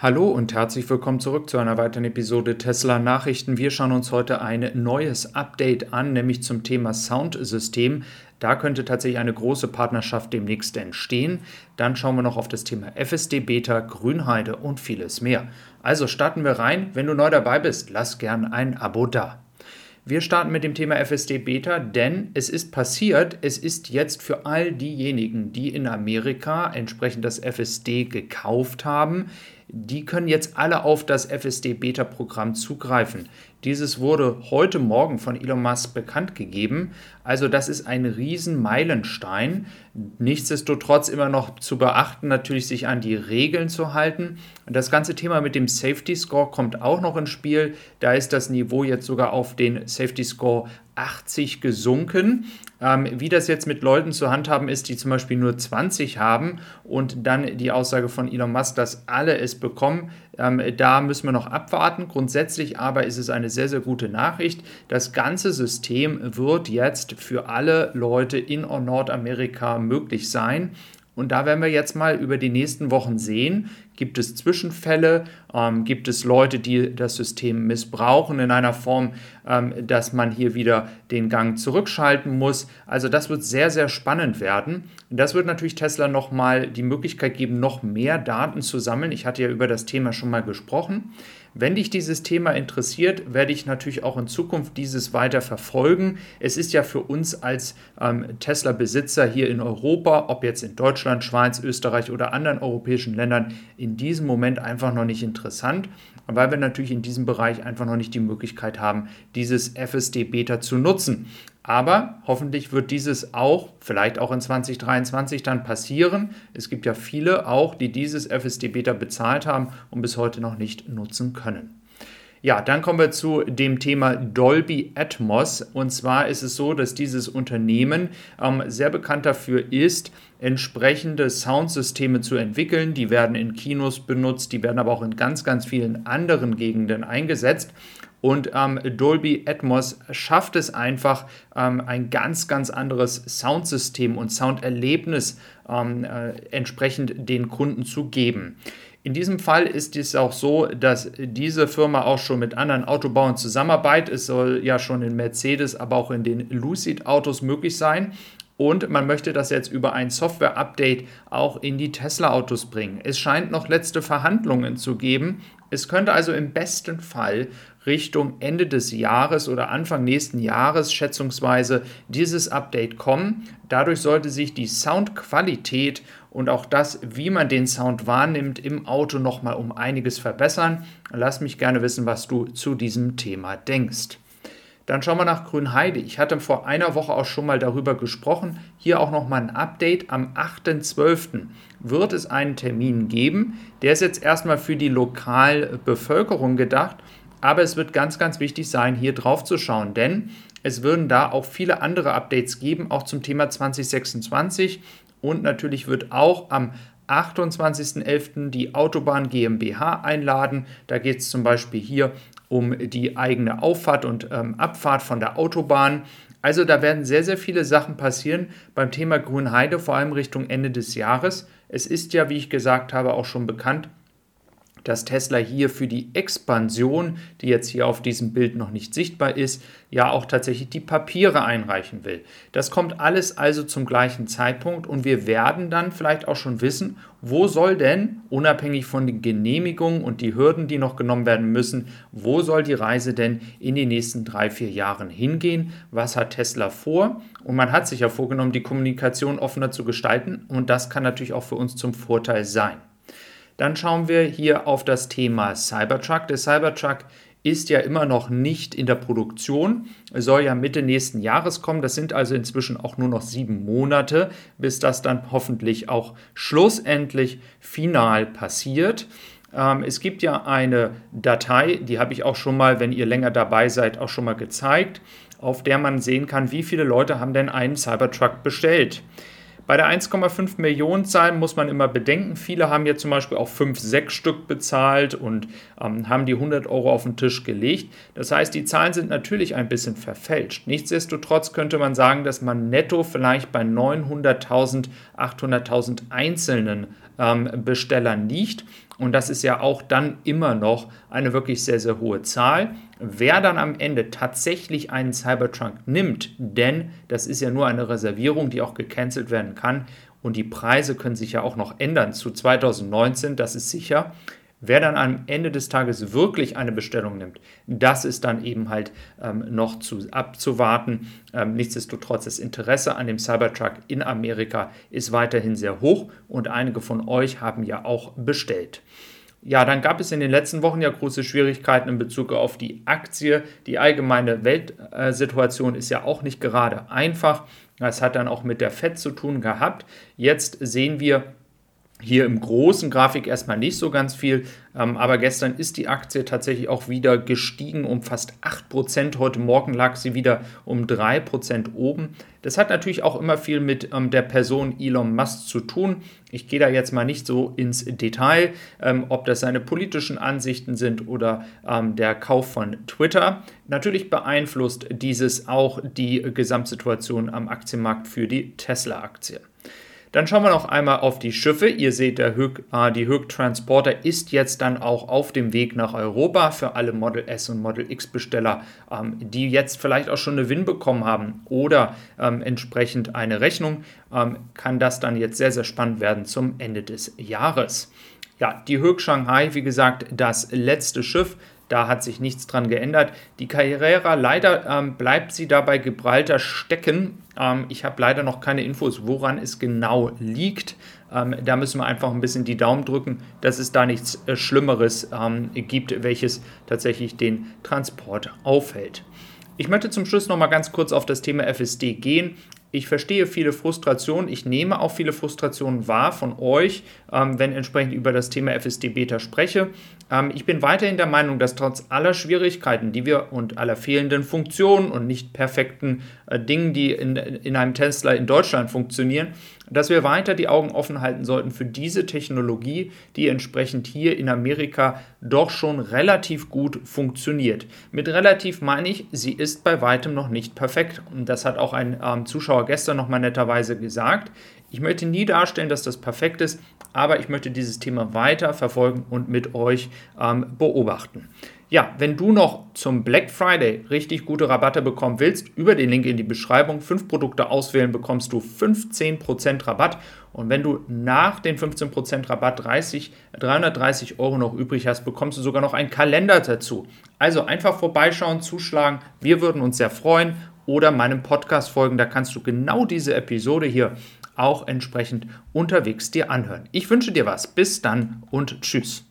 Hallo und herzlich willkommen zurück zu einer weiteren Episode Tesla Nachrichten. Wir schauen uns heute ein neues Update an, nämlich zum Thema Soundsystem. Da könnte tatsächlich eine große Partnerschaft demnächst entstehen. Dann schauen wir noch auf das Thema FSD Beta, Grünheide und vieles mehr. Also starten wir rein. Wenn du neu dabei bist, lass gern ein Abo da. Wir starten mit dem Thema FSD Beta, denn es ist passiert, es ist jetzt für all diejenigen, die in Amerika entsprechend das FSD gekauft haben, die können jetzt alle auf das FSD Beta Programm zugreifen. Dieses wurde heute Morgen von Elon Musk bekannt gegeben. Also das ist ein Riesenmeilenstein. Nichtsdestotrotz immer noch zu beachten, natürlich sich an die Regeln zu halten. Das ganze Thema mit dem Safety Score kommt auch noch ins Spiel. Da ist das Niveau jetzt sogar auf den Safety Score 80 gesunken. Ähm, wie das jetzt mit Leuten zu handhaben ist, die zum Beispiel nur 20 haben und dann die Aussage von Elon Musk, dass alle es bekommen, ähm, da müssen wir noch abwarten. Grundsätzlich aber ist es eine sehr, sehr gute Nachricht. Das ganze System wird jetzt für alle Leute in Nordamerika möglich sein. Und da werden wir jetzt mal über die nächsten Wochen sehen, gibt es Zwischenfälle, ähm, gibt es Leute, die das System missbrauchen in einer Form, ähm, dass man hier wieder den Gang zurückschalten muss. Also das wird sehr, sehr spannend werden. Das wird natürlich Tesla nochmal die Möglichkeit geben, noch mehr Daten zu sammeln. Ich hatte ja über das Thema schon mal gesprochen. Wenn dich dieses Thema interessiert, werde ich natürlich auch in Zukunft dieses weiter verfolgen. Es ist ja für uns als ähm, Tesla-Besitzer hier in Europa, ob jetzt in Deutschland, Schweiz, Österreich oder anderen europäischen Ländern, in diesem Moment einfach noch nicht interessant, weil wir natürlich in diesem Bereich einfach noch nicht die Möglichkeit haben, dieses FSD-Beta zu nutzen. Aber hoffentlich wird dieses auch, vielleicht auch in 2023 dann passieren. Es gibt ja viele auch, die dieses FSD Beta bezahlt haben und bis heute noch nicht nutzen können. Ja, dann kommen wir zu dem Thema Dolby Atmos. Und zwar ist es so, dass dieses Unternehmen ähm, sehr bekannt dafür ist, entsprechende Soundsysteme zu entwickeln. Die werden in Kinos benutzt, die werden aber auch in ganz, ganz vielen anderen Gegenden eingesetzt. Und ähm, Dolby Atmos schafft es einfach, ähm, ein ganz, ganz anderes Soundsystem und Sounderlebnis ähm, äh, entsprechend den Kunden zu geben. In diesem Fall ist es auch so, dass diese Firma auch schon mit anderen Autobauern zusammenarbeitet. Es soll ja schon in Mercedes, aber auch in den Lucid-Autos möglich sein. Und man möchte das jetzt über ein Software-Update auch in die Tesla-Autos bringen. Es scheint noch letzte Verhandlungen zu geben. Es könnte also im besten Fall Richtung Ende des Jahres oder Anfang nächsten Jahres schätzungsweise dieses Update kommen. Dadurch sollte sich die Soundqualität und auch das, wie man den Sound wahrnimmt, im Auto nochmal um einiges verbessern. Lass mich gerne wissen, was du zu diesem Thema denkst. Dann schauen wir nach Grünheide. Ich hatte vor einer Woche auch schon mal darüber gesprochen. Hier auch nochmal ein Update. Am 8.12. wird es einen Termin geben. Der ist jetzt erstmal für die Lokalbevölkerung gedacht. Aber es wird ganz, ganz wichtig sein, hier drauf zu schauen, denn es würden da auch viele andere Updates geben, auch zum Thema 2026. Und natürlich wird auch am 28.11. die Autobahn GmbH einladen. Da geht es zum Beispiel hier um die eigene Auffahrt und ähm, Abfahrt von der Autobahn. Also da werden sehr, sehr viele Sachen passieren beim Thema Grünheide, vor allem Richtung Ende des Jahres. Es ist ja, wie ich gesagt habe, auch schon bekannt, dass Tesla hier für die Expansion, die jetzt hier auf diesem Bild noch nicht sichtbar ist, ja auch tatsächlich die Papiere einreichen will. Das kommt alles also zum gleichen Zeitpunkt und wir werden dann vielleicht auch schon wissen, wo soll denn, unabhängig von den Genehmigungen und die Hürden, die noch genommen werden müssen, wo soll die Reise denn in den nächsten drei, vier Jahren hingehen? Was hat Tesla vor? Und man hat sich ja vorgenommen, die Kommunikation offener zu gestalten und das kann natürlich auch für uns zum Vorteil sein. Dann schauen wir hier auf das Thema Cybertruck. Der Cybertruck ist ja immer noch nicht in der Produktion, soll ja Mitte nächsten Jahres kommen. Das sind also inzwischen auch nur noch sieben Monate, bis das dann hoffentlich auch schlussendlich final passiert. Ähm, es gibt ja eine Datei, die habe ich auch schon mal, wenn ihr länger dabei seid, auch schon mal gezeigt, auf der man sehen kann, wie viele Leute haben denn einen Cybertruck bestellt. Bei der 1,5 Millionen Zahl muss man immer bedenken, viele haben jetzt zum Beispiel auch 5, 6 Stück bezahlt und ähm, haben die 100 Euro auf den Tisch gelegt. Das heißt, die Zahlen sind natürlich ein bisschen verfälscht. Nichtsdestotrotz könnte man sagen, dass man netto vielleicht bei 900.000, 800.000 einzelnen ähm, Bestellern liegt. Und das ist ja auch dann immer noch eine wirklich sehr, sehr hohe Zahl. Wer dann am Ende tatsächlich einen Cybertruck nimmt, denn das ist ja nur eine Reservierung, die auch gecancelt werden kann und die Preise können sich ja auch noch ändern zu 2019, das ist sicher. Wer dann am Ende des Tages wirklich eine Bestellung nimmt, das ist dann eben halt ähm, noch zu, abzuwarten. Ähm, nichtsdestotrotz, das Interesse an dem Cybertruck in Amerika ist weiterhin sehr hoch und einige von euch haben ja auch bestellt. Ja, dann gab es in den letzten Wochen ja große Schwierigkeiten in Bezug auf die Aktie. Die allgemeine Weltsituation ist ja auch nicht gerade einfach. Das hat dann auch mit der FED zu tun gehabt. Jetzt sehen wir, hier im großen Grafik erstmal nicht so ganz viel, ähm, aber gestern ist die Aktie tatsächlich auch wieder gestiegen um fast 8%. Heute Morgen lag sie wieder um 3% oben. Das hat natürlich auch immer viel mit ähm, der Person Elon Musk zu tun. Ich gehe da jetzt mal nicht so ins Detail, ähm, ob das seine politischen Ansichten sind oder der Kauf von Twitter. Natürlich beeinflusst dieses auch die Gesamtsituation am Aktienmarkt für die Tesla-Aktie. Dann schauen wir noch einmal auf die Schiffe. Ihr seht, der Höck, äh, die Höck Transporter ist jetzt dann auch auf dem Weg nach Europa für alle Model S und Model X Besteller, ähm, die jetzt vielleicht auch schon eine Win bekommen haben oder ähm, entsprechend eine Rechnung, ähm, kann das dann jetzt sehr, sehr spannend werden zum Ende des Jahres. Ja, die Höck Shanghai, wie gesagt, das letzte Schiff da hat sich nichts dran geändert. Die Carrera, leider ähm, bleibt sie da bei Gibraltar stecken. Ähm, ich habe leider noch keine Infos, woran es genau liegt. Ähm, da müssen wir einfach ein bisschen die Daumen drücken, dass es da nichts äh, Schlimmeres ähm, gibt, welches tatsächlich den Transport aufhält. Ich möchte zum Schluss noch mal ganz kurz auf das Thema FSD gehen ich verstehe viele Frustrationen, ich nehme auch viele Frustrationen wahr von euch, ähm, wenn entsprechend über das Thema FSD Beta spreche. Ähm, ich bin weiterhin der Meinung, dass trotz aller Schwierigkeiten, die wir und aller fehlenden Funktionen und nicht perfekten äh, Dingen, die in, in einem Tesla in Deutschland funktionieren, dass wir weiter die Augen offen halten sollten für diese Technologie, die entsprechend hier in Amerika doch schon relativ gut funktioniert. Mit relativ meine ich, sie ist bei weitem noch nicht perfekt. Und das hat auch ein ähm, Zuschauer gestern nochmal netterweise gesagt. Ich möchte nie darstellen, dass das perfekt ist, aber ich möchte dieses Thema weiter verfolgen und mit euch ähm, beobachten. Ja, wenn du noch zum Black Friday richtig gute Rabatte bekommen willst, über den Link in die Beschreibung, fünf Produkte auswählen, bekommst du 15% Rabatt. Und wenn du nach den 15% Rabatt 30, 330 Euro noch übrig hast, bekommst du sogar noch einen Kalender dazu. Also einfach vorbeischauen, zuschlagen. Wir würden uns sehr freuen. Oder meinem Podcast folgen, da kannst du genau diese Episode hier auch entsprechend unterwegs dir anhören. Ich wünsche dir was. Bis dann und tschüss.